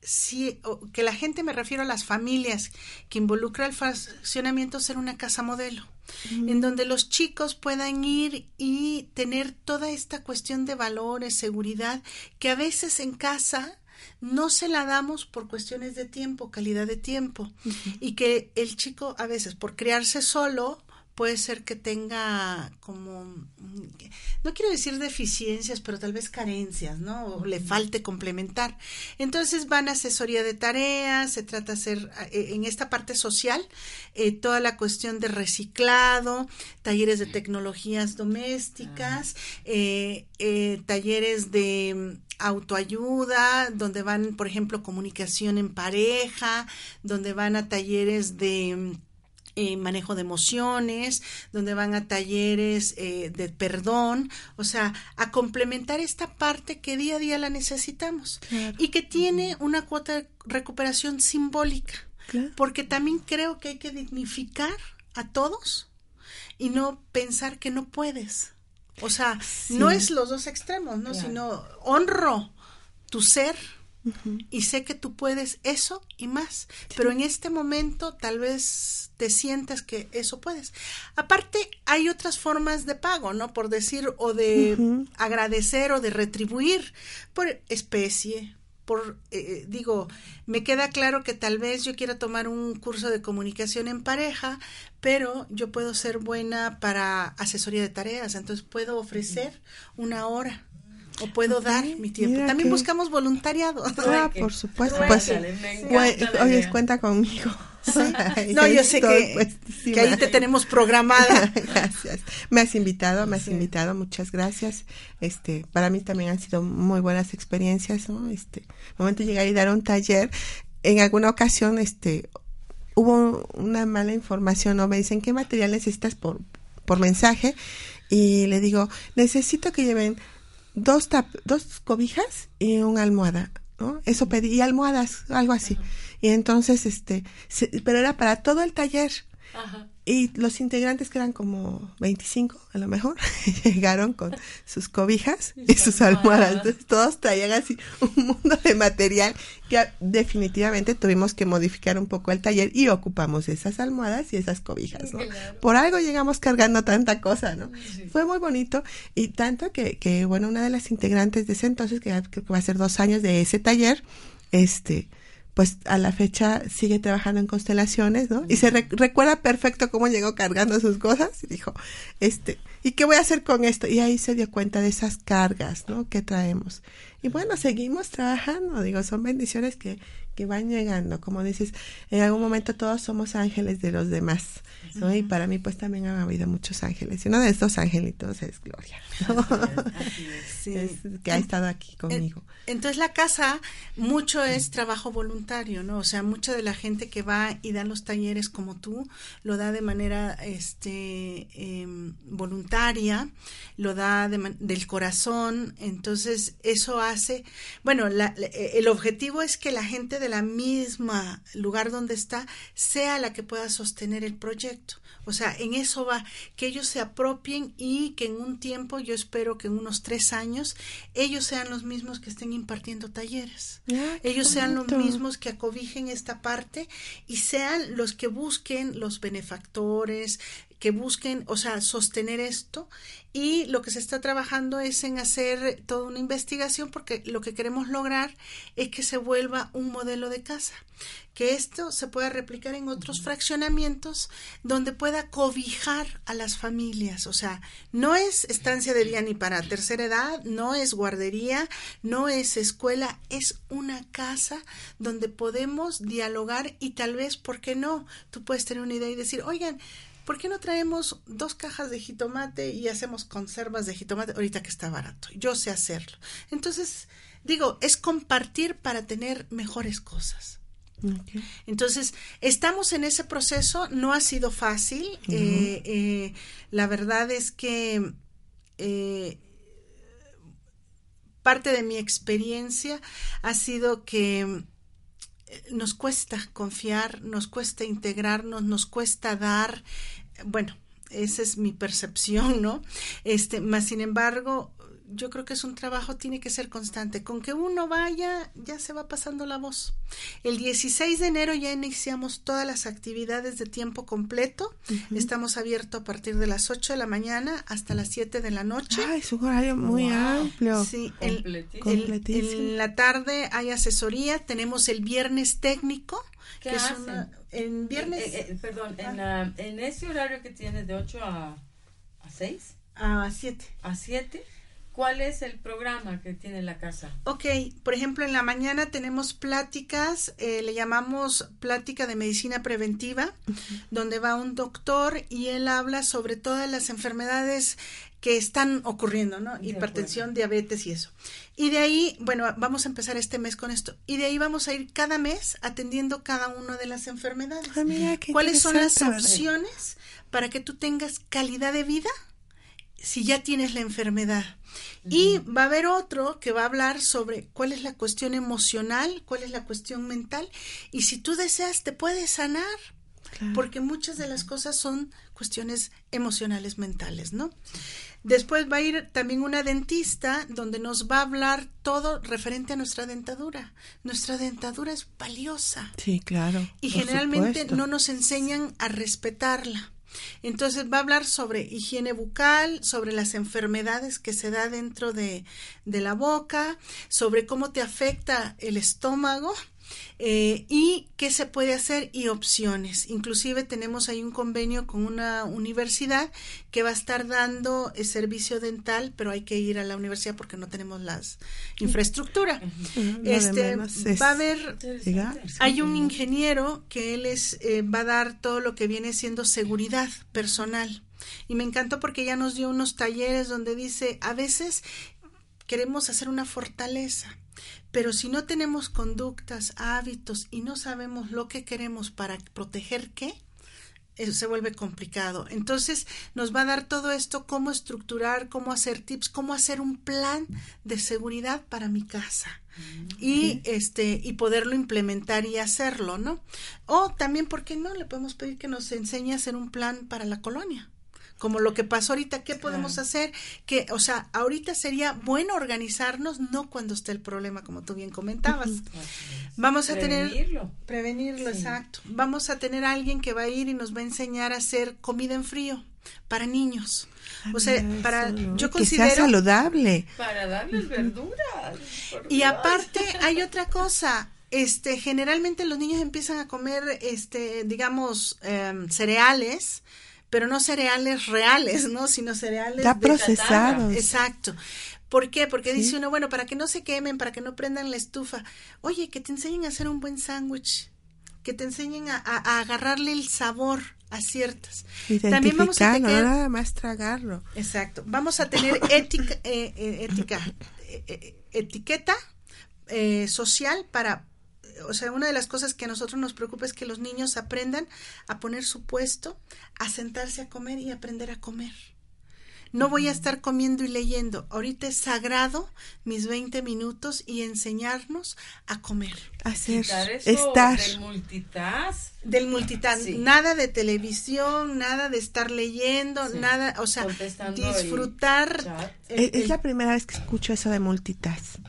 si, que la gente me refiero a las familias que involucra el fraccionamiento ser una casa modelo en donde los chicos puedan ir y tener toda esta cuestión de valores, seguridad, que a veces en casa no se la damos por cuestiones de tiempo, calidad de tiempo, y que el chico a veces por criarse solo puede ser que tenga como, no quiero decir deficiencias, pero tal vez carencias, ¿no? O le falte complementar. Entonces van a asesoría de tareas, se trata de hacer eh, en esta parte social eh, toda la cuestión de reciclado, talleres de tecnologías domésticas, ah. eh, talleres de autoayuda, donde van, por ejemplo, comunicación en pareja, donde van a talleres de eh, manejo de emociones, donde van a talleres eh, de perdón, o sea, a complementar esta parte que día a día la necesitamos y que tiene una cuota de recuperación simbólica, porque también creo que hay que dignificar a todos y no pensar que no puedes. O sea, no es los dos extremos, ¿no? Sino honro tu ser, y sé que tú puedes eso y más, pero en este momento tal vez te sientas que eso puedes. Aparte, hay otras formas de pago, ¿no? Por decir, o de agradecer o de retribuir por especie, por, eh, eh, digo, me queda claro que tal vez yo quiera tomar un curso de comunicación en pareja, pero yo puedo ser buena para asesoría de tareas, entonces puedo ofrecer una hora o puedo dar mi tiempo. También buscamos voluntariado. Ah, por supuesto. Pues, oye, cuenta conmigo. no, yo sé que, que, ahí te tenemos programada. gracias. Me has invitado, me has invitado, muchas gracias. Este, para mí también han sido muy buenas experiencias, ¿no? Este, momento de llegar y dar un taller. En alguna ocasión, este, hubo una mala información, ¿no? Me dicen, ¿qué material necesitas por, por mensaje? Y le digo, necesito que lleven dos, tap, dos cobijas y una almohada, ¿no? Eso pedí, y almohadas, algo así. Y entonces, este, pero era para todo el taller. Ajá. Y los integrantes, que eran como 25 a lo mejor, llegaron con sus cobijas y sus almohadas. Entonces, todos traían así un mundo de material que definitivamente tuvimos que modificar un poco el taller y ocupamos esas almohadas y esas cobijas, ¿no? Por algo llegamos cargando tanta cosa, ¿no? Fue muy bonito y tanto que, que, bueno, una de las integrantes de ese entonces, que creo que va a ser dos años de ese taller, este, pues a la fecha sigue trabajando en constelaciones, ¿no? Y se recuerda perfecto cómo llegó cargando sus cosas y dijo, este, ¿y qué voy a hacer con esto? Y ahí se dio cuenta de esas cargas, ¿no? Que traemos. Y bueno, seguimos trabajando, digo, son bendiciones que, que van llegando. Como dices, en algún momento todos somos ángeles de los demás, ¿no? Y para mí pues también han habido muchos ángeles. Y uno de estos angelitos es Gloria, que ha estado aquí conmigo. Entonces la casa mucho es trabajo voluntario, ¿no? O sea, mucha de la gente que va y da los talleres como tú, lo da de manera este em, voluntaria, lo da del corazón, entonces eso hace, bueno, el objetivo es que la gente de la misma lugar donde está sea la que pueda sostener el proyecto. O sea, en eso va, que ellos se apropien y que en un tiempo, yo espero que en unos tres años, ellos sean los mismos que estén impartiendo talleres. Ah, ellos sean los mismos que acobijen esta parte y sean los que busquen los benefactores, que busquen, o sea, sostener esto. Y lo que se está trabajando es en hacer toda una investigación porque lo que queremos lograr es que se vuelva un modelo de casa, que esto se pueda replicar en otros fraccionamientos donde pueda cobijar a las familias, o sea, no es estancia de día ni para tercera edad, no es guardería, no es escuela, es una casa donde podemos dialogar y tal vez, ¿por qué no? Tú puedes tener una idea y decir, oigan, ¿por qué no traemos dos cajas de jitomate y hacemos conservas de jitomate ahorita que está barato? Yo sé hacerlo. Entonces, digo, es compartir para tener mejores cosas. Entonces, estamos en ese proceso, no ha sido fácil. Eh, eh, la verdad es que eh, parte de mi experiencia ha sido que nos cuesta confiar, nos cuesta integrarnos, nos cuesta dar, bueno, esa es mi percepción, ¿no? Este, más sin embargo, yo creo que es un trabajo, tiene que ser constante. Con que uno vaya, ya se va pasando la voz. El 16 de enero ya iniciamos todas las actividades de tiempo completo. Estamos abiertos a partir de las 8 de la mañana hasta las 7 de la noche. Ay, es un horario muy amplio. Sí, en la tarde hay asesoría. Tenemos el viernes técnico, que es una en viernes. Eh, eh, perdón, en, en, ese horario que tienes de 8 a, a 6. A 7. A 7. ¿Cuál es el programa que tiene la casa? Ok, por ejemplo, en la mañana tenemos pláticas, eh, le llamamos plática de medicina preventiva, donde va un doctor y él habla sobre todas las enfermedades que están ocurriendo, ¿no? Hipertensión, diabetes y eso. Y de ahí, bueno, vamos a empezar este mes con esto. Y de ahí vamos a ir cada mes atendiendo cada una de las enfermedades. Ah, ¿Cuáles son las opciones para que tú tengas calidad de vida si ya tienes la enfermedad? Y va a haber otro que va a hablar sobre cuál es la cuestión emocional, cuál es la cuestión mental. Y si tú deseas, te puedes sanar. Porque muchas de las cosas son cuestiones emocionales, mentales, ¿no? Después va a ir también una dentista donde nos va a hablar todo referente a nuestra dentadura. Nuestra dentadura es valiosa. Sí, claro. Y generalmente no nos enseñan a respetarla. Entonces va a hablar sobre higiene bucal, sobre las enfermedades que se da dentro de, de la boca, sobre cómo te afecta el estómago, eh, y qué se puede hacer y opciones. Inclusive tenemos ahí un convenio con una universidad que va a estar dando el servicio dental, pero hay que ir a la universidad porque no tenemos las infraestructura. Este va a haber hay un ingeniero que él es eh, va a dar todo lo que viene siendo seguridad personal. Y me encantó porque ya nos dio unos talleres donde dice, a veces queremos hacer una fortaleza, pero si no tenemos conductas, hábitos y no sabemos lo que queremos para proteger qué, eso se vuelve complicado. Entonces nos va a dar todo esto, cómo estructurar, cómo hacer tips, cómo hacer un plan de seguridad para mi casa mm, y este y poderlo implementar y hacerlo, ¿no? O también, ¿por qué no? Le podemos pedir que nos enseñe a hacer un plan para la colonia como lo que pasó ahorita, ¿qué podemos hacer? Que, o sea, ahorita sería bueno organizarnos, no cuando esté el problema, como tú bien comentabas. Vamos a tener prevenirlo, exacto. Vamos a tener a alguien que va a ir y nos va a enseñar a hacer comida en frío para niños. O sea, para yo considero que sea saludable. Para darles verduras. Y aparte hay otra cosa, este generalmente los niños empiezan a comer este digamos em, cereales pero no cereales reales, ¿no? Sino cereales ya procesados. Exacto. ¿Por qué? Porque dice uno, bueno, para que no se quemen, para que no prendan la estufa. Oye, que te enseñen a hacer un buen sándwich, que te enseñen a, agarrarle el sabor a ciertas. También vamos a tener, no nada más tragarlo. Exacto. Vamos a tener ética, eh, eh, ética eh, etiqueta social para o sea, una de las cosas que a nosotros nos preocupa es que los niños aprendan a poner su puesto, a sentarse a comer y aprender a comer. No voy a estar comiendo y leyendo. Ahorita es sagrado mis 20 minutos y enseñarnos a comer. Hacer, estar. Del multitask. Del multitask. Nada de televisión, nada de estar leyendo, nada, o sea, disfrutar. es, la primera vez que escucho eso de multitask.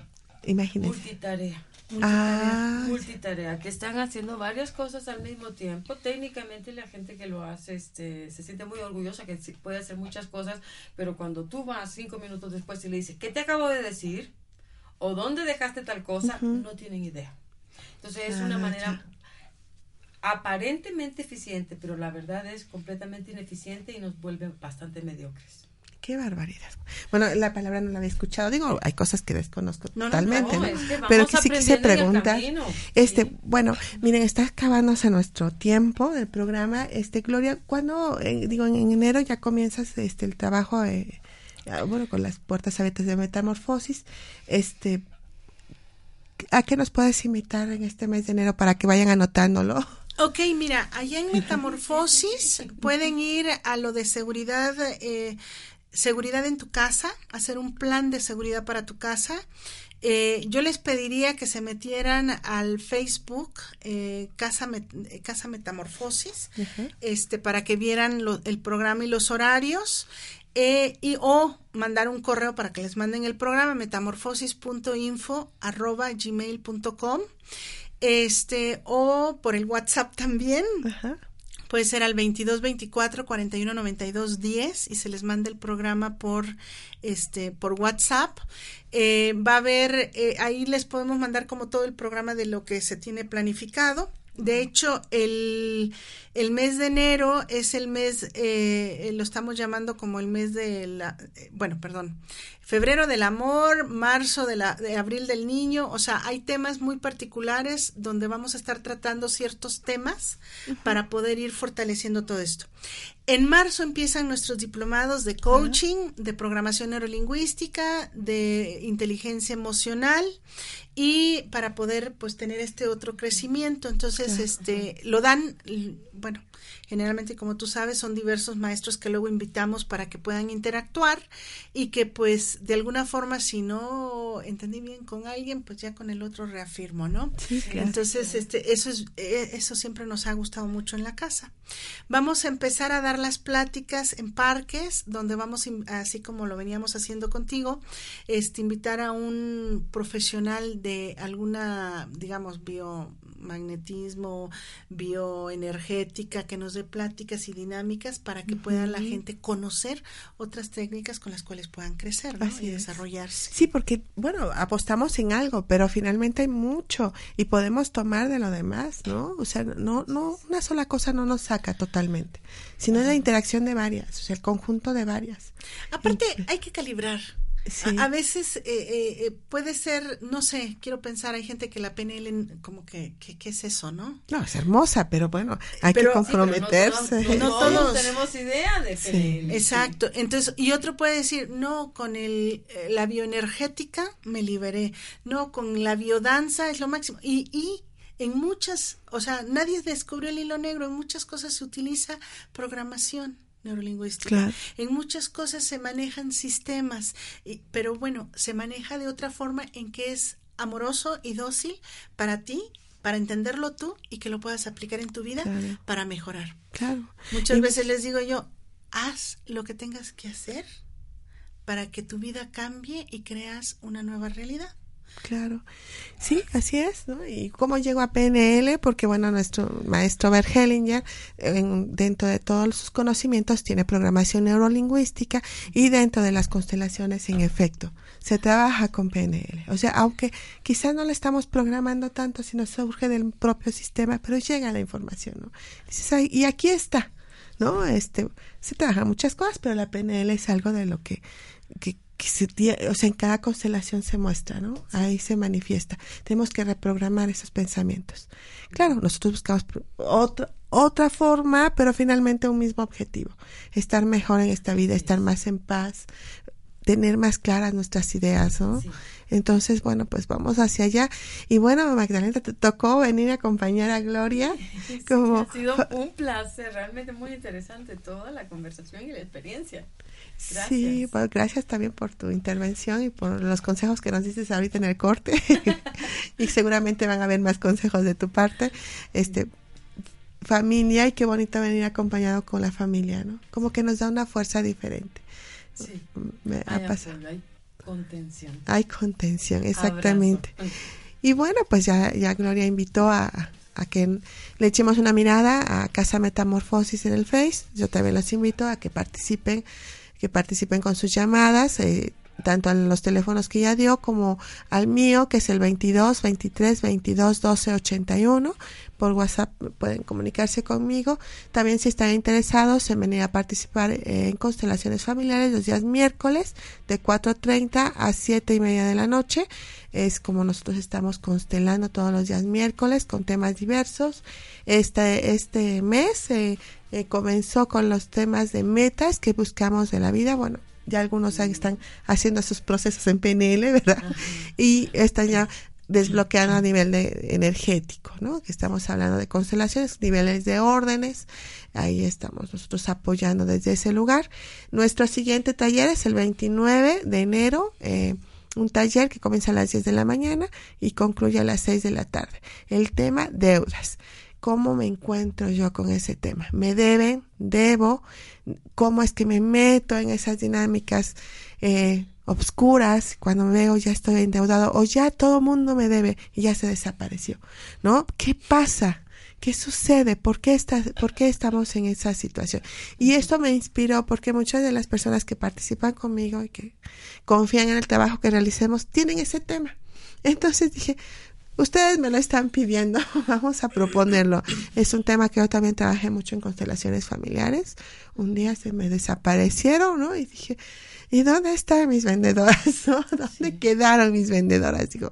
Imagínense. Multitarea. Multitarea, ah. multitarea, que están haciendo varias cosas al mismo tiempo. Técnicamente la gente que lo hace este, se siente muy orgullosa que puede hacer muchas cosas, pero cuando tú vas cinco minutos después y le dices, ¿qué te acabo de decir? ¿O dónde dejaste tal cosa? No tienen idea. Entonces es una ah, manera aparentemente eficiente, pero la verdad es completamente ineficiente y nos vuelve bastante mediocres. Qué barbaridad. Bueno, la palabra no la había escuchado. Digo, hay cosas que desconozco totalmente, ¿no? Pero que sí quise preguntar. Este, bueno, miren, está acabándose nuestro tiempo del programa. Este, Gloria, ¿cuándo, eh, digo, en, enero ya comienzas este el trabajo, eh, ah, bueno, con las puertas abiertas de metamorfosis? Este, ¿a qué nos puedes invitar en este mes de enero para que vayan anotándolo? Ok, mira, allá en Metamorfosis pueden ir a lo de seguridad eh, seguridad en tu casa, hacer un plan de seguridad para tu casa. Eh, yo les pediría que se metieran al Facebook eh, Casa, Casa Metamorfosis, este, para que vieran el programa y los horarios. Eh, y o mandar un correo para que les manden el programa metamorfosis.info arroba gmail.com este o por el WhatsApp también Puede ser al 22 24 41 92 10 y se les manda el programa por este por WhatsApp. Eh, va a haber eh, ahí les podemos mandar como todo el programa de lo que se tiene planificado De hecho, el, el mes de enero es el mes, eh, lo estamos llamando como el mes de la, eh, bueno, perdón, febrero del amor, marzo de, la, de abril del niño, o sea, hay temas muy particulares donde vamos a estar tratando ciertos temas para poder ir fortaleciendo todo esto. En marzo empiezan nuestros diplomados de coaching, de programación neurolingüística, de inteligencia emocional y para poder pues tener este otro crecimiento. Entonces, este lo dan bueno, Generalmente, como tú sabes, son diversos maestros que luego invitamos para que puedan interactuar y que pues de alguna forma si no entendí bien con alguien, pues ya con el otro reafirmo, ¿no? Entonces, este eso es eh, eso siempre nos ha gustado mucho en la casa. Vamos a empezar a dar las pláticas en parques donde vamos así como lo veníamos haciendo contigo, este invitar a un profesional de alguna, digamos, bio magnetismo, bioenergética, que nos dé pláticas y dinámicas para que pueda la gente conocer otras técnicas con las cuales puedan crecer y desarrollarse. Sí, porque, bueno, apostamos en algo, pero finalmente hay mucho y podemos tomar de lo demás, ¿no? O sea, no, no, una sola cosa no nos saca totalmente, sino la interacción de varias, o sea, el conjunto de varias. Aparte, hay que calibrar. A, veces eh, eh, eh, puede ser, no sé, quiero pensar, hay gente que la PNL como que, ¿qué es eso, no? No, es hermosa, pero bueno, hay que comprometerse. no, todos, tenemos idea de PNL. exacto, entonces, y otro puede decir, no, con el, la bioenergética me liberé, no, con la biodanza es lo máximo. Y, y en muchas, o sea, nadie descubrió el hilo negro, en muchas cosas se utiliza programación neurolingüística. En muchas cosas se manejan sistemas, pero bueno, se maneja de otra forma en que es amoroso y dócil para ti, para entenderlo tú y que lo puedas aplicar en tu vida para mejorar. Claro. Muchas veces les digo yo, haz lo que tengas que hacer para que tu vida cambie y creas una nueva realidad. Claro, sí, así es, ¿no? ¿Y cómo llegó a PNL? Porque, bueno, nuestro maestro Bert Hellinger, dentro de todos sus conocimientos, tiene programación neurolingüística y dentro de las constelaciones, en efecto, se trabaja con PNL. O sea, aunque quizás no le estamos programando tanto, sino surge del propio sistema, pero llega la información, ¿no? Y aquí está, ¿no? Este, se trabajan muchas cosas, pero la PNL es algo de lo que, que que se o sea, en cada constelación se muestra, ¿no? Ahí se manifiesta. Tenemos que reprogramar esos pensamientos. Claro, nosotros buscamos otra otra forma, pero finalmente un mismo objetivo. Estar mejor en esta vida, estar más en paz, tener más claras nuestras ideas, ¿no? Entonces, bueno, pues vamos hacia allá. Y bueno, Magdalena, te tocó venir a acompañar a Gloria. como... ha sido un placer, realmente muy interesante toda la conversación y la experiencia. Sí, pues gracias también por tu intervención y por los consejos que nos dices ahorita en el corte. y seguramente van a haber más consejos de tu parte. Este familia y qué bonito venir acompañado con la familia, ¿no? Como que nos da una fuerza diferente. Sí. Me ha pasado. Hay contención. Hay contención, exactamente. Y bueno, pues ya, ya Gloria invitó a, a que le echemos una mirada a Casa Metamorfosis en el Face. Yo también los invito a que participen que participen con sus llamadas, eh, tanto a los teléfonos que ya dio como al mío, que es el 22 23 22 12 81. Por WhatsApp pueden comunicarse conmigo. También si están interesados en venir a participar en constelaciones familiares los días miércoles de 4.30 a 7 y media de la noche. Es como nosotros estamos constelando todos los días miércoles con temas diversos. Este, este mes eh, eh, comenzó con los temas de metas que buscamos de la vida. Bueno, ya algunos están haciendo sus procesos en PNL, ¿verdad? Y están ya desbloqueando a nivel de, energético, ¿no? Que estamos hablando de constelaciones, niveles de órdenes. Ahí estamos nosotros apoyando desde ese lugar. Nuestro siguiente taller es el 29 de enero. Eh, un taller que comienza a las 10 de la mañana y concluye a las 6 de la tarde. El tema deudas. ¿Cómo me encuentro yo con ese tema? ¿Me deben? ¿Debo? ¿Cómo es que me meto en esas dinámicas eh, obscuras cuando me veo ya estoy endeudado o ya todo mundo me debe y ya se desapareció? ¿No? ¿Qué pasa? ¿Qué sucede? ¿Por qué, está, ¿Por qué estamos en esa situación? Y esto me inspiró porque muchas de las personas que participan conmigo y que confían en el trabajo que realicemos tienen ese tema. Entonces dije, ustedes me lo están pidiendo, vamos a proponerlo. Es un tema que yo también trabajé mucho en constelaciones familiares. Un día se me desaparecieron, ¿no? Y dije, ¿y dónde están mis vendedoras? ¿no? ¿Dónde quedaron mis vendedoras? Digo,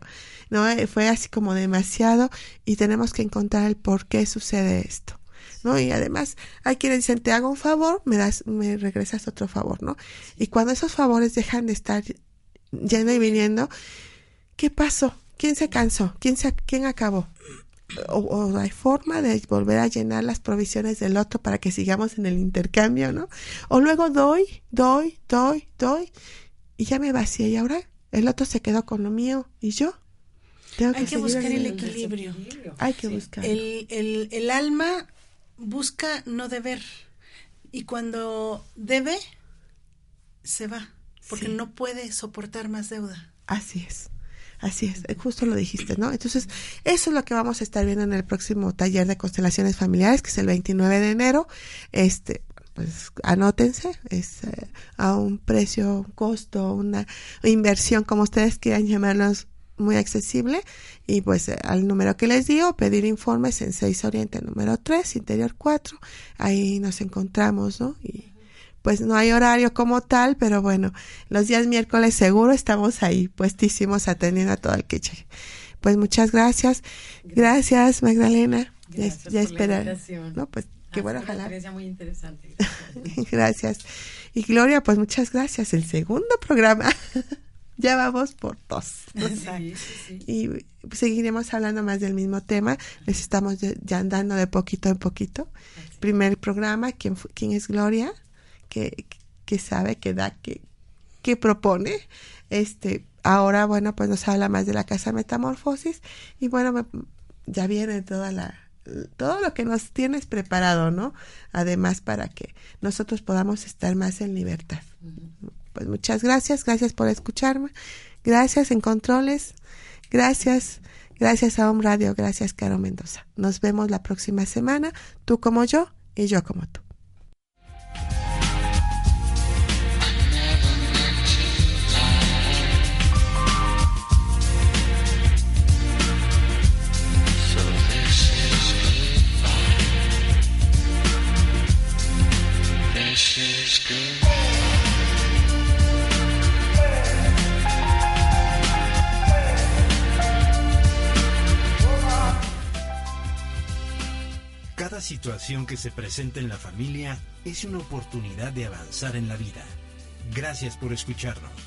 no, eh, fue así como demasiado y tenemos que encontrar el por qué sucede esto. ¿no? Y además hay quienes dicen, te hago un favor, me das, me regresas otro favor, ¿no? Y cuando esos favores dejan de estar yendo y viniendo, ¿qué pasó? ¿Quién se cansó? ¿Quién, se, quién acabó? O, o, hay forma de volver a llenar las provisiones del otro para que sigamos en el intercambio, ¿no? O luego doy, doy, doy, doy, y ya me vacié y ahora el otro se quedó con lo mío y yo. Tengo Hay que, buscar el, equilibrio. Hay que buscar. El, el, el alma busca no deber y cuando debe, se va, porque no puede soportar más deuda. Así es. Así es, justo lo dijiste, ¿no? Entonces, eso es lo que vamos a estar viendo en el próximo taller de constelaciones familiares, que es el 29 de enero. Este, pues anótense, es eh, a un precio, un costo, una inversión, como ustedes quieran llamarlos, muy accesible y pues eh, al número que les digo, pedir informes en 6 Oriente número 3, Interior 4, ahí nos encontramos, ¿no? Y pues no hay horario como tal, pero bueno, los días miércoles seguro estamos ahí puestísimos atendiendo a todo el que llegue. Pues muchas gracias. Gracias, Magdalena. Gracias ya, esperar. No, pues qué bueno, ojalá. muy interesante. gracias. Y Gloria, pues muchas gracias. El segundo programa. ya vamos por dos. Y seguiremos hablando más del mismo tema. Les estamos ya andando de poquito en poquito. Primer programa, ¿quién, quién es Gloria? Que, que sabe, que da, que, que propone. Este, ahora, bueno, pues nos habla más de la casa metamorfosis. Y bueno, ya viene toda la, todo lo que nos tienes preparado, ¿no? Además, para que nosotros podamos estar más en libertad. Pues muchas gracias, gracias por escucharme, gracias en controles, gracias, gracias a Home Radio, gracias Caro Mendoza. Nos vemos la próxima semana, tú como yo y yo como tú. Situación que se presenta en la familia es una oportunidad de avanzar en la vida. Gracias por escucharnos.